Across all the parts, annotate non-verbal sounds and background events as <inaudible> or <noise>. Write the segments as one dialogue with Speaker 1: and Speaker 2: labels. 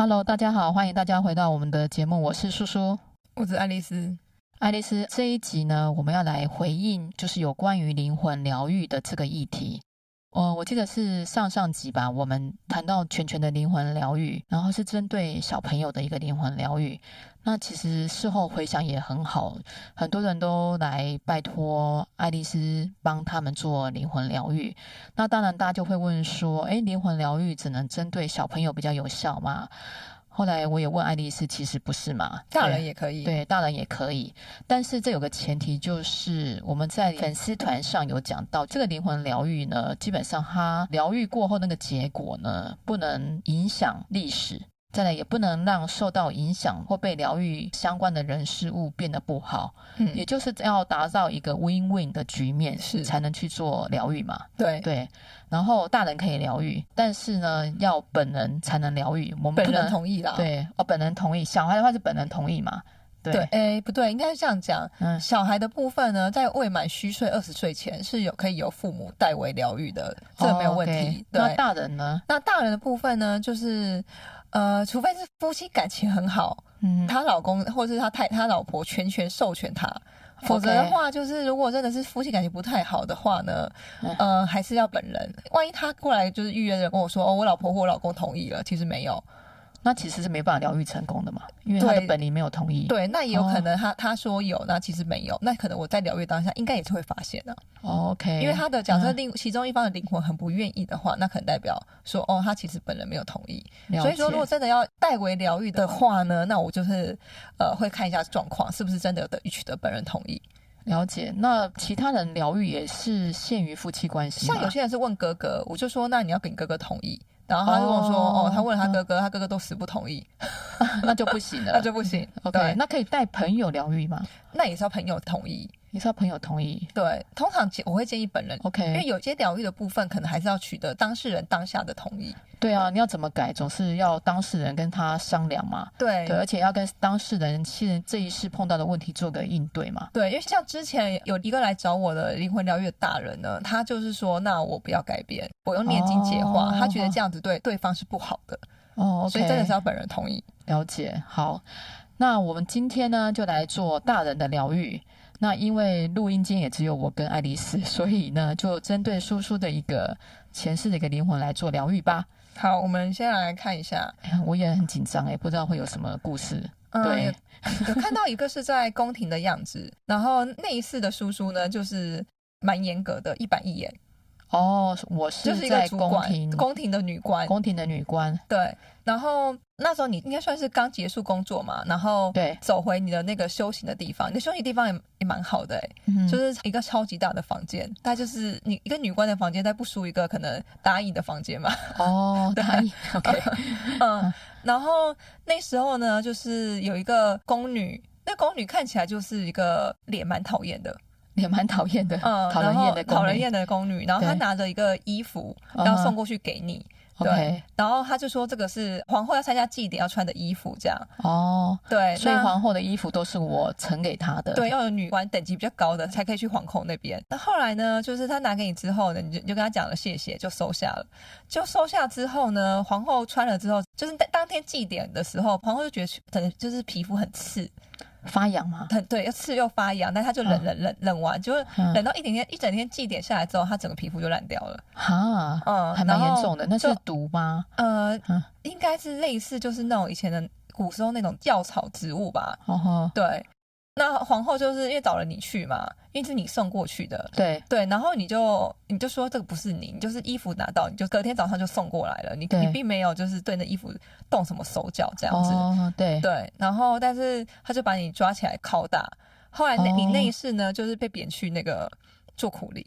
Speaker 1: Hello，大家好，欢迎大家回到我们的节目，我是叔叔，
Speaker 2: 我是爱丽丝。
Speaker 1: 爱丽丝，这一集呢，我们要来回应，就是有关于灵魂疗愈的这个议题。哦，我记得是上上集吧，我们谈到全全的灵魂疗愈，然后是针对小朋友的一个灵魂疗愈。那其实事后回想也很好，很多人都来拜托爱丽丝帮他们做灵魂疗愈。那当然，大家就会问说，诶，灵魂疗愈只能针对小朋友比较有效吗？后来我也问爱丽丝，其实不是嘛，
Speaker 2: 大人也可以，
Speaker 1: 对，大人也可以。但是这有个前提，就是我们在粉丝团上有讲到，这个灵魂疗愈呢，基本上它疗愈过后那个结果呢，不能影响历史。再来也不能让受到影响或被疗愈相关的人事物变得不好，嗯，也就是要打造一个 win-win 的局面，是才能去做疗愈嘛。
Speaker 2: 对
Speaker 1: 对，然后大人可以疗愈，但是呢，要本人才能疗愈，我们
Speaker 2: 本人同意啦。
Speaker 1: 对，哦，本人同意，小孩的话是本人同意嘛。对，
Speaker 2: 哎，不对，应该是这样讲。嗯，小孩的部分呢，在未满虚岁二十岁前是有可以由父母代为疗愈的，这个没有问题。
Speaker 1: 哦 okay，对，那大人呢？
Speaker 2: 那大人的部分呢，就是。呃，除非是夫妻感情很好，嗯，她老公或者是她太她老婆全权授权他，否则的话，就是如果真的是夫妻感情不太好的话呢，嗯、呃，还是要本人。万一他过来就是预约的人跟我说，哦，我老婆或我老公同意了，其实没有。
Speaker 1: 那其实是没办法疗愈成功的嘛，因为他的本灵没有同意。
Speaker 2: 对，那也有可能他、哦、他说有，那其实没有，那可能我在疗愈当下应该也是会发现的。
Speaker 1: 哦、OK，
Speaker 2: 因为他的假设另其中一方的灵魂很不愿意的话，嗯、那可能代表说哦，他其实本人没有同意。所以说，如果真的要代为疗愈的话呢，那我就是呃会看一下状况是不是真的有得取得本人同意。
Speaker 1: 了解。那其他人疗愈也是限于夫妻关系，
Speaker 2: 像有些人是问哥哥，我就说那你要跟你哥哥同意。然后他就跟我说：“哦，哦他问了他哥哥，嗯、他哥哥都死不同意，<laughs>
Speaker 1: 那就不行了，<laughs>
Speaker 2: 那就不行。
Speaker 1: OK，对那可以带朋友疗愈吗？
Speaker 2: 那也是要朋友同意。”
Speaker 1: 你是要朋友同意？
Speaker 2: 对，通常我会建议本人
Speaker 1: ，OK，
Speaker 2: 因为有些疗愈的部分可能还是要取得当事人当下的同意。
Speaker 1: 对啊，你要怎么改，总是要当事人跟他商量嘛。
Speaker 2: 对
Speaker 1: 对，而且要跟当事人现这一世碰到的问题做个应对嘛。
Speaker 2: 对，因为像之前有一个来找我的灵魂疗愈的大人呢，他就是说，那我不要改变，我用念经解化，哦、他觉得这样子对对方是不好的。
Speaker 1: 哦，okay、
Speaker 2: 所以真的是要本人同意。
Speaker 1: 了解。好，那我们今天呢，就来做大人的疗愈。那因为录音间也只有我跟爱丽丝，所以呢，就针对叔叔的一个前世的一个灵魂来做疗愈吧。
Speaker 2: 好，我们先来看一下。
Speaker 1: 我也很紧张哎，不知道会有什么故事。嗯、对，
Speaker 2: 有看到一个是在宫廷的样子，然后那一世的叔叔呢，就是蛮严格的，一板一眼。
Speaker 1: 哦，我是在宫廷，
Speaker 2: 宫廷的女官，
Speaker 1: 宫廷的女官。
Speaker 2: 对，然后那时候你应该算是刚结束工作嘛，然后对，走回你的那个修行的地方，你的休息地方也也蛮好的哎，嗯、就是一个超级大的房间，大概就是你一个女官的房间，但不输一个可能答应的房间嘛。
Speaker 1: 哦，<laughs> 答应，OK，<laughs>
Speaker 2: 嗯，然后那时候呢，就是有一个宫女，那宫女看起来就是一个脸蛮讨厌的。
Speaker 1: 也蛮讨厌的，
Speaker 2: 嗯，讨人厌的讨人厌的宫女，然后她拿着一个衣服要送过去给你，对，然后他就说这个是皇后要参加祭典要穿的衣服，这样哦，对，
Speaker 1: 所以皇后的衣服都是我呈给她的，
Speaker 2: 对，要有女官等级比较高的才可以去皇后那边。那后来呢，就是他拿给你之后呢，你就你就跟他讲了谢谢，就收下了。就收下之后呢，皇后穿了之后，就是当天祭典的时候，皇后就觉得可能就是皮肤很刺。
Speaker 1: 发痒吗？
Speaker 2: 很对，要刺又发痒，但他就冷冷冷冷完，就是冷到一整天一整天祭点下来之后，他整个皮肤就烂掉了。哈，嗯，
Speaker 1: 还蛮严重的。那是毒吗？
Speaker 2: 呃，应该是类似，就是那种以前的古时候那种药草植物吧。哦，对。那皇后就是因为找了你去嘛，因为是你送过去的，对对，然后你就你就说这个不是你，你就是衣服拿到，你就隔天早上就送过来了，你你并没有就是对那衣服动什么手脚这样子，哦、对对，然后但是他就把你抓起来拷打，后来那你那一世呢，就是被贬去那个做苦力。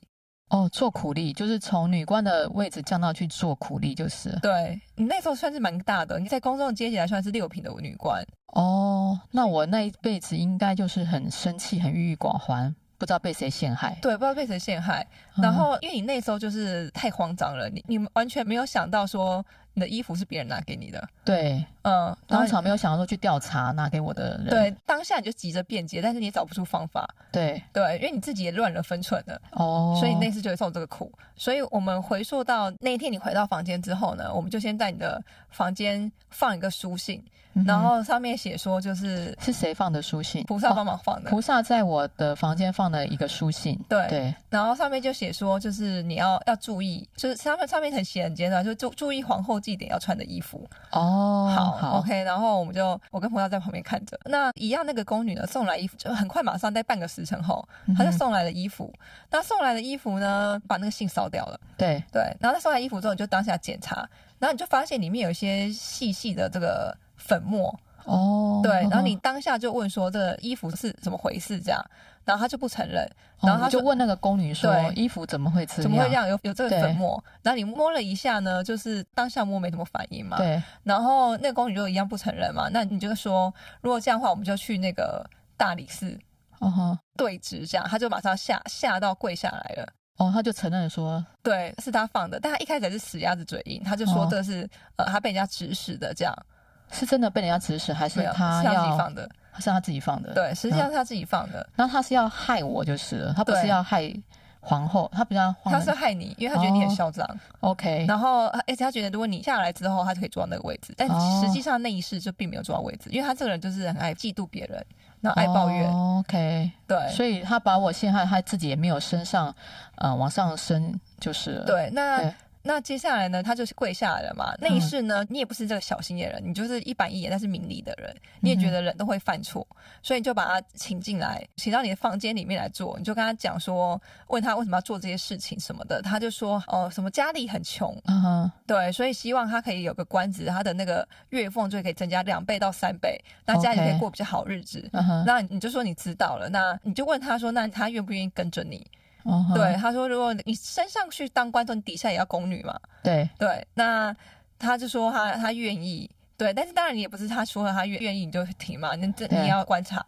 Speaker 1: 哦，做苦力就是从女官的位置降到去做苦力，就是。
Speaker 2: 对，你那时候算是蛮大的，你在宫中的阶级来算是六品的女官。
Speaker 1: 哦，那我那一辈子应该就是很生气、很郁郁寡欢，不知道被谁陷害。
Speaker 2: 对，不知道被谁陷害。然后，因为你那时候就是太慌张了，你你完全没有想到说你的衣服是别人拿给你的。
Speaker 1: 对，嗯，当场没有想要说去调查拿给我的人。
Speaker 2: 对，当下你就急着辩解，但是你也找不出方法。
Speaker 1: 对
Speaker 2: 对，因为你自己也乱了分寸了。哦，所以那次就会受这个苦。所以我们回溯到那一天，你回到房间之后呢，我们就先在你的房间放一个书信。然后上面写说，就是
Speaker 1: 是谁放的书信？
Speaker 2: 菩萨帮忙放的。
Speaker 1: 菩萨在我的房间放了一个书信。
Speaker 2: 对
Speaker 1: 对。
Speaker 2: 然后上面就写说，就是你要要注意，就是上面上面很写很简短，就注注意皇后祭典要穿的衣服。
Speaker 1: 哦，
Speaker 2: 好，好，OK。然后我们就我跟朋友在旁边看着。那一样，那个宫女呢送来衣服，就很快马上在半个时辰后，她就送来了衣服。嗯、那送来的衣服呢，把那个信烧掉了。
Speaker 1: 对
Speaker 2: 对。然后她送来衣服之后，你就当下检查，然后你就发现里面有一些细细的这个。粉末
Speaker 1: 哦，
Speaker 2: 对，然后你当下就问说这个衣服是怎么回事？这样，然后他就不承认，然后他
Speaker 1: 就问那个宫女说：“衣服怎么会这样？
Speaker 2: 怎么会这样？有有这个粉末？”然后你摸了一下呢，就是当下摸没什么反应嘛。
Speaker 1: 对，
Speaker 2: 然后那个宫女就一样不承认嘛。那你就说，如果这样的话，我们就去那个大理寺，
Speaker 1: 哦，
Speaker 2: 对峙这样，他就马上吓吓到跪下来了。
Speaker 1: 哦，他就承认说，
Speaker 2: 对，是他放的，但他一开始是死鸭子嘴硬，他就说这是呃他被人家指使的这样。
Speaker 1: 是真的被人家指使，还是他要
Speaker 2: 是他自己放的？
Speaker 1: 是他自己放的。
Speaker 2: 对，实际上是他自己放的。
Speaker 1: 然后他是要害我，就是了，他不是要害皇后，他不是要。
Speaker 2: 他是害你，因为他觉得你很嚣张。
Speaker 1: 哦、OK。
Speaker 2: 然后，而且他觉得如果你下来之后，他就可以坐到那个位置。但实际上那一世就并没有坐到位置，因为他这个人就是很爱嫉妒别人，那爱抱怨。
Speaker 1: 哦、OK。
Speaker 2: 对。
Speaker 1: 所以他把我陷害，他自己也没有升上，呃，往上升，就是。
Speaker 2: 对。那。那接下来呢，他就是跪下来了嘛。那一世呢，你也不是这个小心眼人，你就是一板一眼但是明理的人，你也觉得人都会犯错，所以你就把他请进来，请到你的房间里面来做。你就跟他讲说，问他为什么要做这些事情什么的，他就说哦，什么家里很穷，对，所以希望他可以有个官职，他的那个月俸就可以增加两倍到三倍，那家里可以过比较好日子。那你就说你知道了，那你就问他说，那他愿不愿意跟着你？Uh huh. 对，他说，如果你升上去当官，你底下也要宫女嘛。
Speaker 1: 对
Speaker 2: 对，那他就说他他愿意。对，但是当然你也不是他说了他愿愿意你就停嘛，你这你要观察。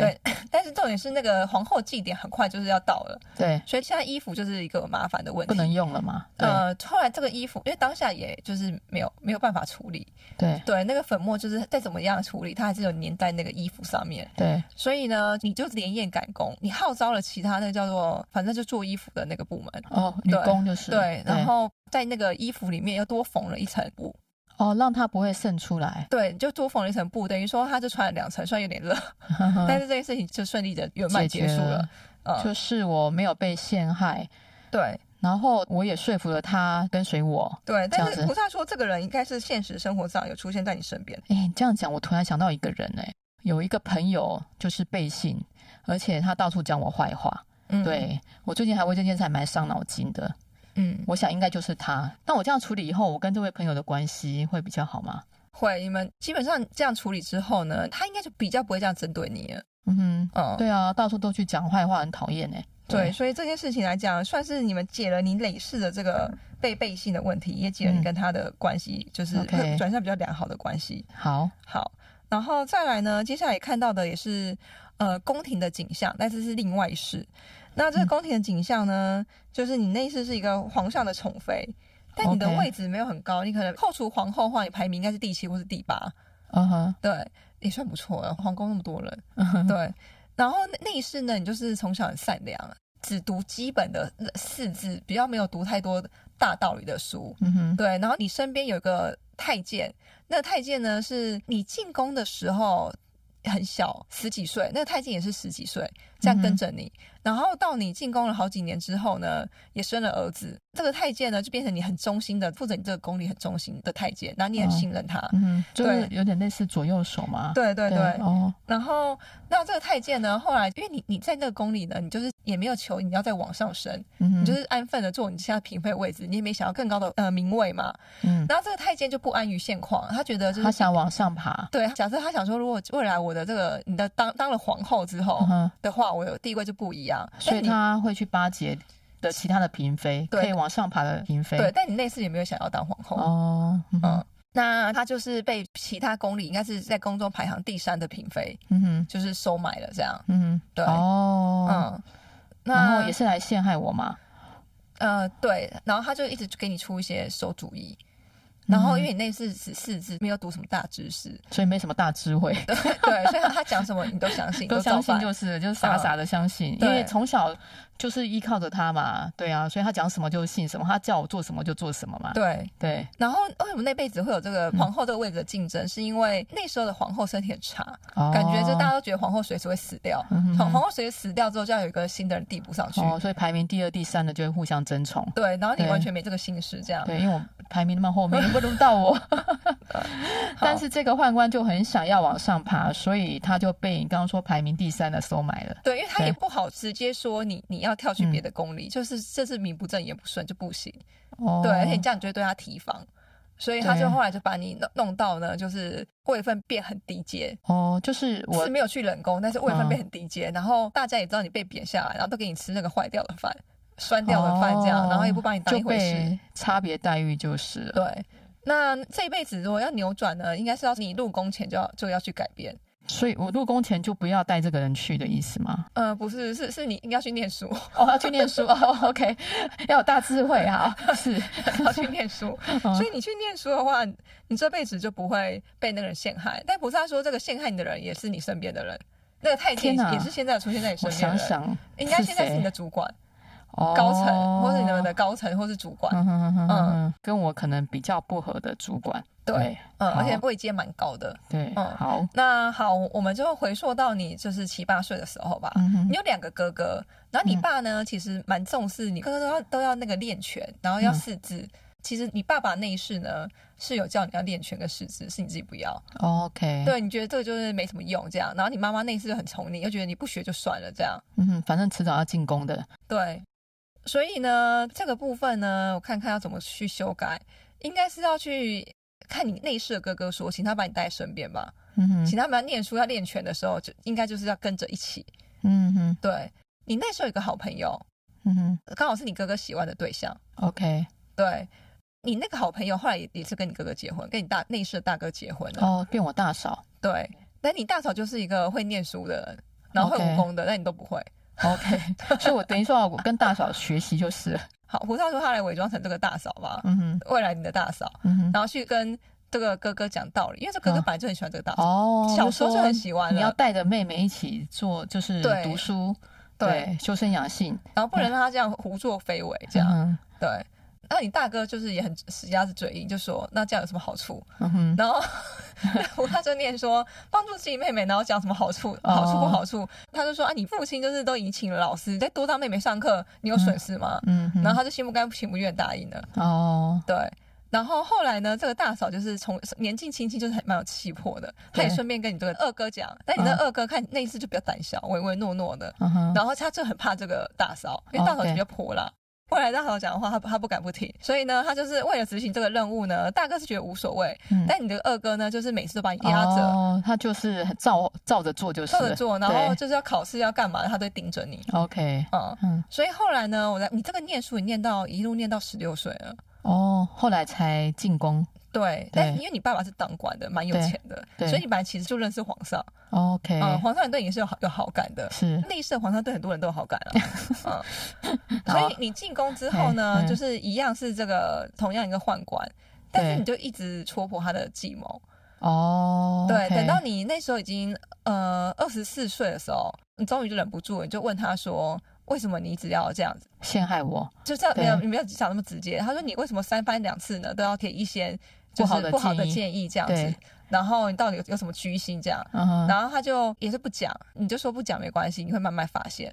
Speaker 2: 对，<laughs> 但是重点是那个皇后祭典很快就是要到了。
Speaker 1: 对，
Speaker 2: 所以现在衣服就是一个麻烦的问题，
Speaker 1: 不能用了嘛。
Speaker 2: 呃，后来这个衣服因为当下也就是没有没有办法处理。
Speaker 1: 对
Speaker 2: 对，那个粉末就是再怎么样处理，它还是有粘在那个衣服上面。
Speaker 1: 对，
Speaker 2: 所以呢，你就连夜赶工，你号召了其他那个叫做反正就做衣服的那个部门
Speaker 1: 哦，女工就是
Speaker 2: 对，然后在那个衣服里面又多缝了一层布。
Speaker 1: 哦，让它不会渗出来。
Speaker 2: 对，就多缝了一层布，等于说他就穿了两层，虽然有点热，<laughs> 但是这件事情就顺利的圆满结束了。
Speaker 1: 就是我没有被陷害，
Speaker 2: 对，
Speaker 1: 然后我也说服了他跟随我。
Speaker 2: 对，但是菩萨说这个人应该是现实生活上有出现在你身边。
Speaker 1: 哎，你这样讲，我突然想到一个人，哎，有一个朋友就是背信，而且他到处讲我坏话。嗯，对，我最近还为这件事还蛮伤脑筋的。嗯，我想应该就是他。那我这样处理以后，我跟这位朋友的关系会比较好吗？
Speaker 2: 会，你们基本上这样处理之后呢，他应该就比较不会这样针对你了。
Speaker 1: 嗯哼，嗯，对啊，到处都去讲坏话，很讨厌哎。
Speaker 2: 对，所以这件事情来讲，算是你们解了你累世的这个被背信的问题，也解了你跟他的关系，嗯、就是转向比较良好的关系。
Speaker 1: 好，
Speaker 2: 好，然后再来呢，接下来看到的也是呃宫廷的景象，但是是另外一世。那这个宫廷的景象呢，嗯、就是你那世是一个皇上的宠妃，但你的位置没有很高你可能扣除皇后的话，你排名应该是第七或是第八。嗯哼、uh，huh. 对，也算不错了。皇宫那么多人，uh huh. 对。然后那一世呢，你就是从小很善良，只读基本的四字，比较没有读太多大道理的书。嗯哼、uh，huh. 对。然后你身边有一个太监，那个太监呢，是你进宫的时候很小，十几岁，那个太监也是十几岁，这样跟着你。Uh. 然后到你进宫了好几年之后呢，也生了儿子。这个太监呢，就变成你很忠心的，负责你这个宫里很忠心的太监。那你很信任他，哦、嗯，
Speaker 1: 就是有点类似左右手嘛。
Speaker 2: 对对对。对哦。然后，那这个太监呢，后来因为你你在那个宫里呢，你就是也没有求你要再往上升，嗯、你就是安分的做你现在嫔妃位置，你也没想要更高的呃名位嘛。嗯。然后这个太监就不安于现况，他觉得就是
Speaker 1: 他想往上爬。
Speaker 2: 对，假设他想说，如果未来我的这个你的当当了皇后之后的话，嗯、哼我有地位就不一样。
Speaker 1: 所以他会去巴结的其他的嫔妃，对可以往上爬的嫔妃。
Speaker 2: 对，但你那次也没有想要当皇后哦。嗯，嗯，那他就是被其他宫里应该是在宫中排行第三的嫔妃，嗯哼，就是收买了这样。嗯哼，对哦，嗯，那
Speaker 1: 然后也是来陷害我吗？
Speaker 2: 呃，对，然后他就一直给你出一些馊主意。然后因为你那是只四字，没有读什么大知识，
Speaker 1: 所以没什么大智慧。
Speaker 2: 对对，所以他讲什么你都相信，<laughs>
Speaker 1: 都相信就是就是傻傻的相信，因为从小。就是依靠着他嘛，对啊，所以他讲什么就信什么，他叫我做什么就做什么嘛。
Speaker 2: 对
Speaker 1: 对。
Speaker 2: 然后为什么那辈子会有这个皇后这个位置的竞争？嗯、是因为那时候的皇后身体很差，哦、感觉就大家都觉得皇后随时会死掉。皇后随时死掉之后，就要有一个新的人递补上去。
Speaker 1: 哦，所以排名第二、第三的就会互相争宠。
Speaker 2: 对，然后你完全没这个心思这样。
Speaker 1: 对，因为我排名那么后面，轮不轮到我？<laughs> 但是这个宦官就很想要往上爬，所以他就被你刚刚说排名第三的收买了。
Speaker 2: 对，因为他也不好直接说你你要跳去别的宫里，嗯、就是这是名不正言不顺就不行。哦，对，而且你这样你就会对他提防，所以他就后来就把你弄弄到呢，就是位分变很低阶。
Speaker 1: 哦，就是我
Speaker 2: 是没有去冷宫，但是位分变很低阶，嗯、然后大家也知道你被贬下来，然后都给你吃那个坏掉的饭、酸掉的饭这样，哦、然后也不把你当一回事，
Speaker 1: 差别待遇就是。
Speaker 2: 对。那这一辈子如果要扭转呢，应该是要你入宫前就要就要去改变。
Speaker 1: 所以我入宫前就不要带这个人去的意思吗？
Speaker 2: 嗯、呃，不是，是是你要去念书 <laughs>
Speaker 1: 哦，要去念书 <laughs> 哦。OK，要有大智慧哈，是 <laughs>
Speaker 2: 要去念书。所以你去念书的话，你这辈子就不会被那个人陷害。但菩萨说这个陷害你的人也是你身边的人，那个太监也是现在出现在你身边的人。想想，应该现在是你的主管。高层，或是你们的高层，或是主管，嗯，
Speaker 1: 跟我可能比较不合的主管，对，
Speaker 2: 嗯，而且位阶蛮高的，
Speaker 1: 对，嗯，好，
Speaker 2: 那好，我们就回溯到你就是七八岁的时候吧，嗯你有两个哥哥，然后你爸呢，其实蛮重视你哥哥都要都要那个练拳，然后要识字，其实你爸爸那一世呢是有叫你要练拳跟识字，是你自己不要
Speaker 1: ，OK，
Speaker 2: 对，你觉得这个就是没什么用这样，然后你妈妈那一世就很宠你，又觉得你不学就算了这样，
Speaker 1: 嗯哼，反正迟早要进宫的，
Speaker 2: 对。所以呢，这个部分呢，我看看要怎么去修改，应该是要去看你内侍的哥哥说，请他把你带在身边吧。嗯哼，请他们要念书、要练拳的时候，就应该就是要跟着一起。嗯哼，对，你那时候有个好朋友，嗯哼，刚好是你哥哥喜欢的对象。
Speaker 1: OK，
Speaker 2: 对，你那个好朋友后来也也是跟你哥哥结婚，跟你大内侍的大哥结婚了。
Speaker 1: 哦，变我大嫂。
Speaker 2: 对，但你大嫂就是一个会念书的人，然后会武功的，但.你都不会。
Speaker 1: OK，<laughs> 所以我等于说，我跟大嫂学习就是
Speaker 2: 好。胡少说他来伪装成这个大嫂吧，嗯哼，未来你的大嫂，嗯哼，然后去跟这个哥哥讲道理，因为这哥哥本来就很喜欢这个大嫂，哦，小时候就很喜欢。
Speaker 1: 你要带着妹妹一起做，就是读书，对，修身养性，
Speaker 2: 然后不能让他这样胡作非为，这样，对。那你大哥就是也很死鸭子嘴硬，就说那这样有什么好处？然后 <laughs> 他就念说帮助自己妹妹，然后讲什么好处？好处不好处？哦、他就说啊，你父亲就是都已经请了老师，再多当妹妹上课，你有损失吗？嗯，嗯然后他就心不甘情不愿答应了。哦，对。然后后来呢，这个大嫂就是从年近轻轻就是还蛮有气魄的，他也顺便跟你这个二哥讲，但你的二哥看那一次就比较胆小，唯唯诺诺的。然后他就很怕这个大嫂，因为大嫂比较泼辣。后来大好讲的话，他他不敢不听，所以呢，他就是为了执行这个任务呢。大哥是觉得无所谓，嗯、但你的二哥呢，就是每次都把你压着、哦，
Speaker 1: 他就是照照着做，就是照
Speaker 2: 着做，然后就是要考试要干嘛，他都盯着你。
Speaker 1: OK，
Speaker 2: 嗯。嗯，所以后来呢，我在你这个念书，你念到一路念到十六岁了，
Speaker 1: 哦，后来才进宫。
Speaker 2: 对，但因为你爸爸是当官的，蛮有钱的，所以你本来其实就认识皇上。
Speaker 1: OK，
Speaker 2: 嗯，皇上也对你是有好有好感的，
Speaker 1: 是
Speaker 2: 内侍皇上对很多人都有好感啊。<laughs> 嗯，所以你进宫之后呢，就是一样是这个同样一个宦官，但是你就一直戳破他的计谋。哦，对，等到你那时候已经呃二十四岁的时候，你终于就忍不住了，你就问他说。为什么你一直要这样子
Speaker 1: 陷害我？
Speaker 2: 就这样没有，你没有讲那么直接。他说你为什么三番两次呢都要贴一些就是不好的建议这样子？然后你到底有有什么居心这样？然后他就也是不讲，你就说不讲没关系，你会慢慢发现。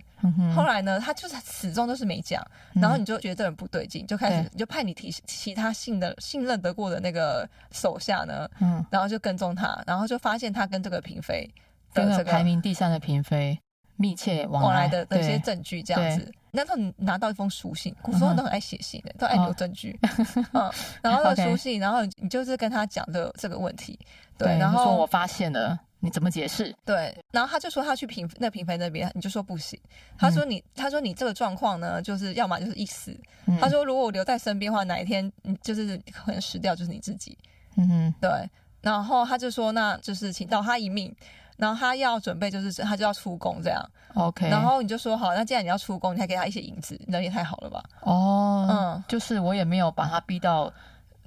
Speaker 2: 后来呢，他就是始终都是没讲，然后你就觉得这人不对劲，就开始你就派你提其他信的信任得过的那个手下呢，然后就跟踪他，然后就发现他跟这个嫔妃
Speaker 1: 的这个排名第三的嫔妃。密切往来
Speaker 2: 的的一些证据，这样子。那时候你拿到一封书信，古时候都很爱写信的，都爱留证据。<laughs> 嗯，然后那个书信，然后你就是跟他讲的这个问题。对，然后
Speaker 1: 说我发现了，你怎么解释？
Speaker 2: 对，然后他就说他去嫔那嫔妃那边，你就说不行。他说你，他说你这个状况呢，就是要么就是一死。他说如果我留在身边的话，哪一天你就是可能死掉，就是你自己。嗯哼，对。然后他就说，那就是请到他一命。然后他要准备，就是他就要出宫这样
Speaker 1: ，OK。
Speaker 2: 然后你就说好，那既然你要出宫，你还给他一些银子，人也太好了吧？
Speaker 1: 哦，嗯，就是我也没有把他逼到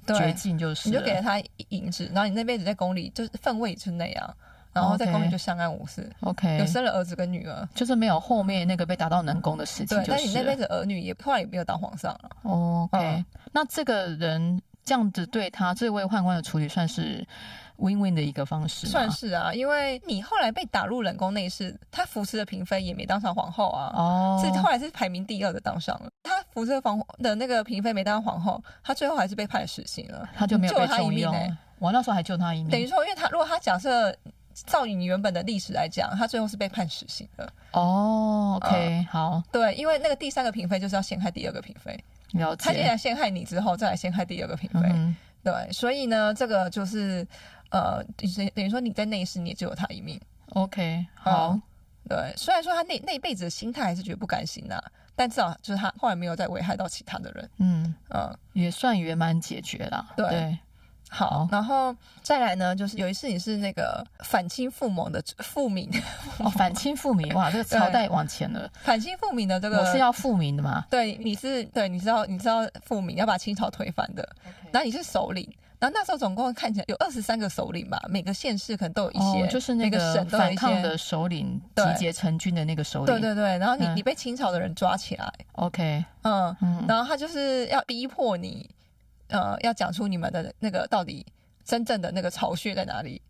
Speaker 1: 绝境，就是
Speaker 2: 你就给了他银子，然后你那辈子在宫里就是分位是那样，然后在宫里就相安无事。
Speaker 1: OK，
Speaker 2: 有生了儿子跟女儿，
Speaker 1: 就是没有后面那个被打到南宫的事情。对，
Speaker 2: 但你那辈子儿女也后来也没有当皇上了。
Speaker 1: OK，嗯，那这个人这样子对他这位宦官的处理算是？win-win 的一个方式，
Speaker 2: 算是啊，因为你后来被打入冷宫内室，他扶持的嫔妃也没当上皇后啊，哦，是后来是排名第二的当上了。他扶持的皇的那个嫔妃没当上皇后，他最后还是被判死刑了，
Speaker 1: 他就没有被重
Speaker 2: 用。
Speaker 1: 我那时候还救他一命，
Speaker 2: 等于说，因为他如果他假设照你原本的历史来讲，他最后是被判死刑的。
Speaker 1: 哦，OK，嗯，好，
Speaker 2: 对，因为那个第三个嫔妃就是要陷害第二个嫔妃，
Speaker 1: 了解。
Speaker 2: 他现在陷害你之后，再来陷害第二个嫔妃，嗯，对，所以呢，这个就是。呃，等等于说你在那一世，你也只有他一命。
Speaker 1: OK，好、嗯，
Speaker 2: 对。虽然说他那那一辈子的心态还是觉得不甘心呐、啊，但至少就是他后来没有再危害到其他的人。
Speaker 1: 嗯嗯，也算圆满解决了。
Speaker 2: 对，对好，然后再来呢，就是有一次你是那个反清复明的复明
Speaker 1: 哦，反清复明哇，这个 <laughs> 朝代往前了。
Speaker 2: 反清复明的这个
Speaker 1: 我是要复明的嘛？
Speaker 2: 对，你是对，你知道你知道复明要把清朝推翻的后你是首领。然后那时候总共看起来有二十三个首领吧，每个县市可能都有一些，
Speaker 1: 哦、就是那个反抗的首领集结成军的那个首领。
Speaker 2: 对对对，然后你、嗯、你被清朝的人抓起来
Speaker 1: ，OK，
Speaker 2: 嗯，嗯，然后他就是要逼迫你，呃，要讲出你们的那个到底真正的那个巢穴在哪里，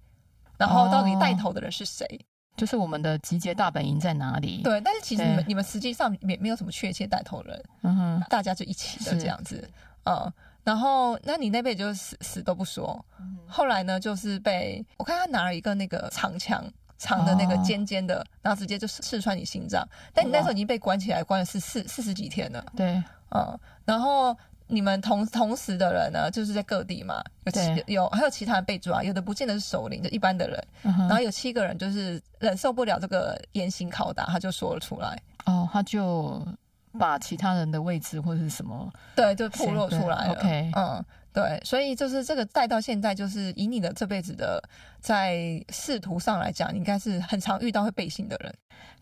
Speaker 2: 然后到底带头的人是谁，哦、
Speaker 1: 就是我们的集结大本营在哪里？
Speaker 2: 对，但是其实你们你们实际上也没有什么确切带头人，嗯哼，大家就一起的这样子，嗯。然后，那你那辈子就死死都不说。后来呢，就是被我看他拿了一个那个长枪，长的那个尖尖的，然后直接就刺穿你心脏。但你那时候已经被关起来，关了是四四十几天了。
Speaker 1: 对，
Speaker 2: 嗯。然后你们同同时的人呢，就是在各地嘛，有七有还有其他人被抓，有的不见得是首领，就一般的人。然后有七个人就是忍受不了这个严刑拷打，他就说了出来。
Speaker 1: 哦，他就。把其他人的位置或者是什么，
Speaker 2: 对，就暴露出来了。
Speaker 1: OK，
Speaker 2: 嗯，对，所以就是这个带到现在，就是以你的这辈子的在仕途上来讲，你应该是很常遇到会背信的人。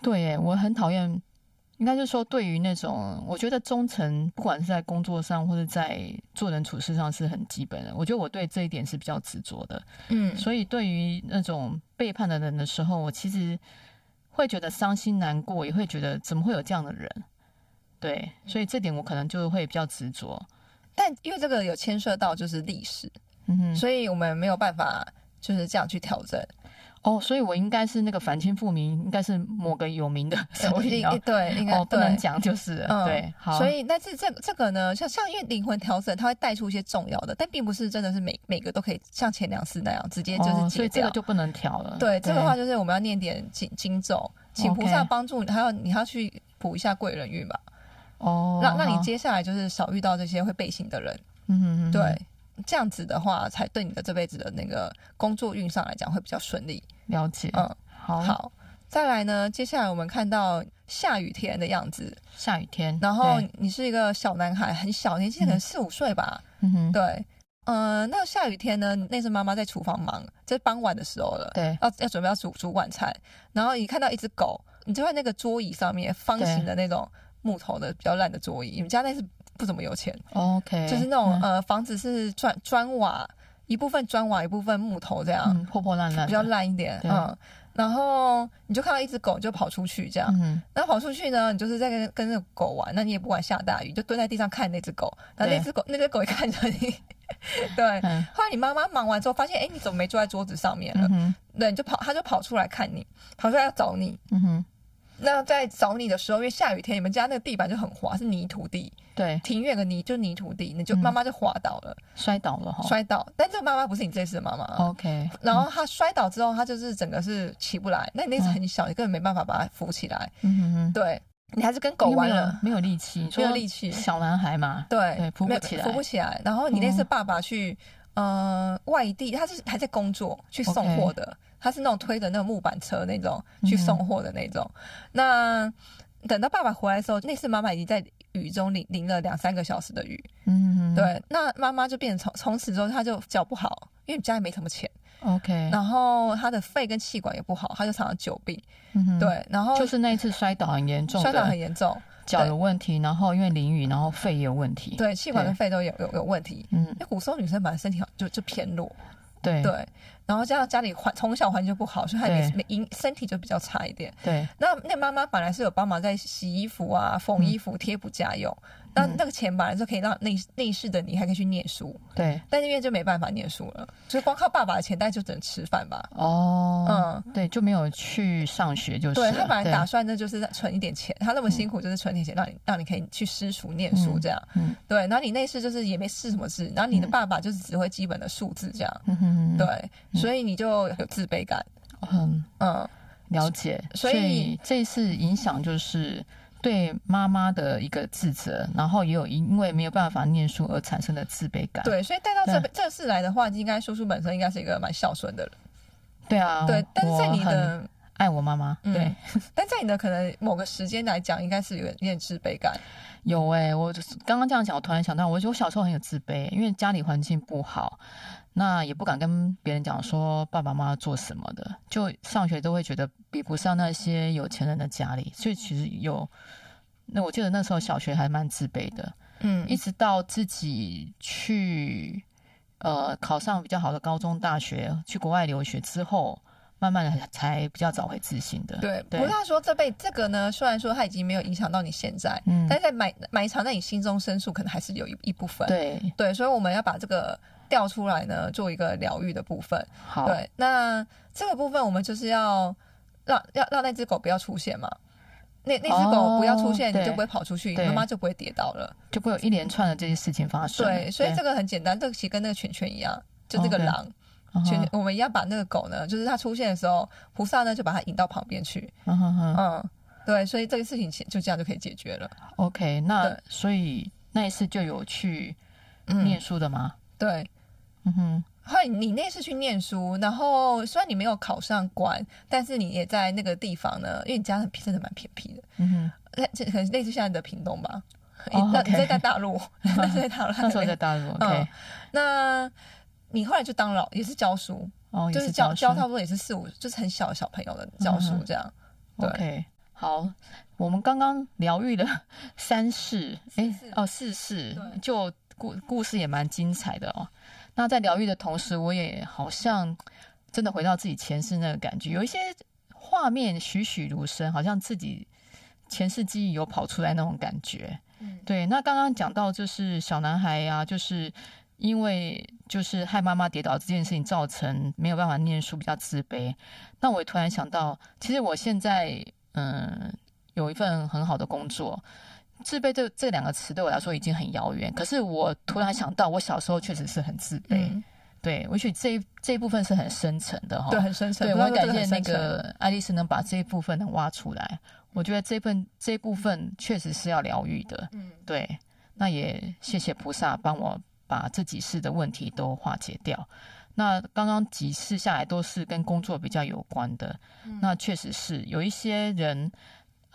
Speaker 1: 对，耶，我很讨厌，应该就是说，对于那种我觉得忠诚，不管是在工作上或者在做人处事上是很基本的。我觉得我对这一点是比较执着的。嗯，所以对于那种背叛的人的时候，我其实会觉得伤心难过，也会觉得怎么会有这样的人。对，所以这点我可能就会比较执着，
Speaker 2: 但因为这个有牵涉到就是历史，嗯哼，所以我们没有办法就是这样去调整。
Speaker 1: 哦，所以我应该是那个反清复明，应该是某个有名的首领，<laughs>
Speaker 2: 嗯，对，应该，哦，
Speaker 1: 不能讲就是，嗯，对，好。
Speaker 2: 所以，但是这这个呢，像像因为灵魂调整，它会带出一些重要的，但并不是真的是每每个都可以像前两次那样直接就是解，哦，所以
Speaker 1: 这个就不能调了。
Speaker 2: 对，这个话就是我们要念点经经咒，请菩萨帮助，还有你还要去补一下贵人运吧。
Speaker 1: 哦，
Speaker 2: 那那你接下来就是少遇到这些会背信的人，嗯哼哼，对，这样子的话，才对你的这辈子的那个工作运上来讲会比较顺利。
Speaker 1: 了解，
Speaker 2: 嗯，好，好，再来呢，接下来我们看到下雨天的样子，
Speaker 1: 下雨天，
Speaker 2: 然后你是一个小男孩，很小年纪，可能四五岁吧，嗯哼，对，嗯、呃，那个下雨天呢，那是妈妈在厨房忙，在傍晚的时候了，
Speaker 1: 对，
Speaker 2: 要要准备要煮煮晚餐，然后你看到一只狗，你就在那个桌椅上面，方形的那种。木头的比较烂的桌椅，你们家那是不怎么有钱
Speaker 1: ，OK，
Speaker 2: 就是那种、嗯、呃房子是砖砖瓦，一部分砖瓦，一部分木头这样，
Speaker 1: 嗯、破破烂烂，
Speaker 2: 比较烂一点，嗯，然后你就看到一只狗就跑出去这样，嗯，然后跑出去呢，你就是在跟跟那个狗玩，那你也不管下大雨，就蹲在地上看那只狗，然后那只狗那只狗也看着你，<laughs> 对，嗯、后来你妈妈忙完之后发现，哎，你怎么没坐在桌子上面了？嗯、对，你就跑，他就跑出来看你，跑出来要找你，嗯哼。那在找你的时候，因为下雨天，你们家那个地板就很滑，是泥土地。
Speaker 1: 对，
Speaker 2: 庭院的泥就泥土地，你就妈妈就滑倒了，
Speaker 1: 摔倒了哈。
Speaker 2: 摔倒，但这个妈妈不是你这次的妈妈。
Speaker 1: OK。
Speaker 2: 然后她摔倒之后，她就是整个是起不来。那你那次很小，你根本没办法把她扶起来。嗯哼哼。对，你还是跟狗玩了，
Speaker 1: 没有力气，没有力气。小男孩嘛，
Speaker 2: 对，
Speaker 1: 扶不起来，
Speaker 2: 扶不起来。然后你那次爸爸去，呃，外地，他是还在工作，去送货的。他是那种推着那个木板车那种去送货的那种。嗯、那等到爸爸回来的时候，那次妈妈已经在雨中淋淋了两三个小时的雨。嗯，对。那妈妈就变成从从此之后，她就脚不好，因为家里没什么钱。OK。然后她的肺跟气管也不好，她就常常久病。嗯，对。然后
Speaker 1: 就是那一次摔倒很严重，
Speaker 2: 摔倒很严重。
Speaker 1: 脚有问题，然后因为淋雨，然后肺也有问题，
Speaker 2: 对，气管跟肺都有有有问题。嗯，因为古时候女生本来身体好就就偏弱，
Speaker 1: 对
Speaker 2: 对，然后加上家里环从小环境就不好，所以她每每身体就比较差一点。
Speaker 1: 对，
Speaker 2: 那那妈妈本来是有帮忙在洗衣服啊、缝衣服、贴补家用。那那个钱本来就可以让内内室的你还可以去念书，
Speaker 1: 对，
Speaker 2: 但那边就没办法念书了，所以光靠爸爸的钱，大概就只能吃饭吧。
Speaker 1: 哦，嗯，对，就没有去上学，就是。
Speaker 2: 对，他本来打算那就是存一点钱，他那么辛苦就是存点钱，让你让你可以去私塾念书这样。嗯，对，然后你内室就是也没试什么字，然后你的爸爸就是只会基本的数字这样。嗯哼，对，所以你就有自卑感。
Speaker 1: 嗯嗯，了解。所以这次影响就是。对妈妈的一个自责，然后也有因为没有办法念书而产生的自卑感。
Speaker 2: 对，所以带到这这次来的话，应该叔叔本身应该是一个蛮孝顺的人。
Speaker 1: 对啊，
Speaker 2: 对，但是在你的
Speaker 1: 爱我妈妈，对，
Speaker 2: 嗯、<laughs> 但在你的可能某个时间来讲，应该是有点自卑感。
Speaker 1: 有哎、欸，我刚刚这样讲，我突然想到，我觉得我小时候很有自卑，因为家里环境不好。那也不敢跟别人讲说爸爸妈妈做什么的，就上学都会觉得比不上那些有钱人的家里，所以其实有，那我记得那时候小学还蛮自卑的，嗯，一直到自己去呃考上比较好的高中大学，去国外留学之后，慢慢的才比较找回自信的。
Speaker 2: 对，不过他说这辈这个呢，虽然说他已经没有影响到你现在，嗯，但在埋埋藏在你心中深处，可能还是有一一部分。
Speaker 1: 对
Speaker 2: 对，所以我们要把这个。调出来呢，做一个疗愈的部分。
Speaker 1: 好，
Speaker 2: 对，那这个部分我们就是要让要让那只狗不要出现嘛。那那只狗不要出现，哦、你就不会跑出去，妈妈就不会跌倒了，
Speaker 1: 就不会有一连串的这些事情发生。
Speaker 2: 对，所以这个很简单，这个其实跟那个圈圈一样，就这个狼圈.我们一样把那个狗呢，就是它出现的时候，菩萨呢就把它引到旁边去。嗯对，所以这个事情就这样就可以解决了。
Speaker 1: OK，那对所以那一次就有去念书的吗？
Speaker 2: 嗯、对。嗯哼，后来你那次去念书，然后虽然你没有考上官，但是你也在那个地方呢，因为你家很真的蛮偏僻的。嗯哼，这可能类似现在的屏东吧。哦，你在 <laughs> 在大陆，那在大陆，
Speaker 1: 那时候在大陆。OK，
Speaker 2: 那你后来就当老，也是教书，哦，就是教教差不多也是四五，就是很小的小朋友的教书这样。
Speaker 1: OK，好，我们刚刚疗愈了三世，哎，哦，四世，就故故事也蛮精彩的哦。那在疗愈的同时，我也好像真的回到自己前世那个感觉，有一些画面栩栩如生，好像自己前世记忆有跑出来那种感觉。嗯，对。那刚刚讲到就是小男孩呀、啊，就是因为就是害妈妈跌倒这件事情，造成没有办法念书，比较自卑。那我也突然想到，其实我现在嗯有一份很好的工作。自卑这这两个词对我来说已经很遥远，可是我突然想到，我小时候确实是很自卑。嗯、对，我许这一这一部分是很深层的哈，
Speaker 2: 对，很深层。
Speaker 1: 对，我很感谢那个爱丽丝能把这一部分能挖出来。我觉得这份这一部分确实是要疗愈的。嗯，对。那也谢谢菩萨帮我把这几世的问题都化解掉。那刚刚几世下来都是跟工作比较有关的，嗯、那确实是有一些人。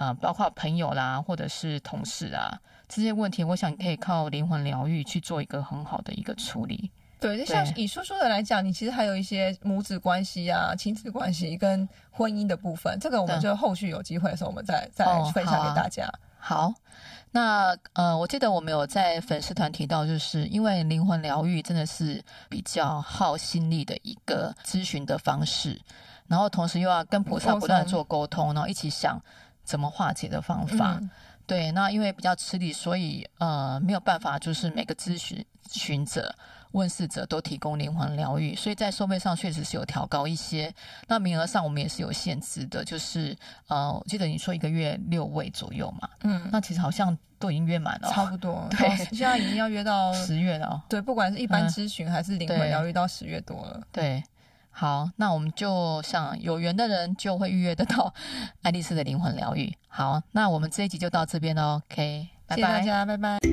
Speaker 1: 啊，包括朋友啦，或者是同事啊，这些问题，我想可以靠灵魂疗愈去做一个很好的一个处理。
Speaker 2: 对，就像以叔叔的来讲，你其实还有一些母子关系啊、亲子关系跟婚姻的部分，这个我们就后续有机会的时候，我们再再分享给大家。
Speaker 1: 哦，好，好，那呃，我记得我们有在粉丝团提到，就是因为灵魂疗愈真的是比较耗心力的一个咨询的方式，然后同时又要跟菩萨不断做沟通，然后一起想。怎么化解的方法？嗯、对，那因为比较吃力，所以呃没有办法，就是每个咨询询者、问事者都提供灵魂疗愈，所以在收费上确实是有调高一些。那名额上我们也是有限制的，就是呃，我记得你说一个月六位左右嘛，嗯，那其实好像都已经约满了，
Speaker 2: 差不多。<laughs> 对，现在已经要约到
Speaker 1: 十月了。
Speaker 2: 对，不管是一般咨询还是灵魂疗愈，到十月多了。
Speaker 1: 对。好，那我们就像有缘的人就会预约得到爱丽丝的灵魂疗愈。好，那我们这一集就到这边喽。OK，拜拜，谢谢大家，拜拜。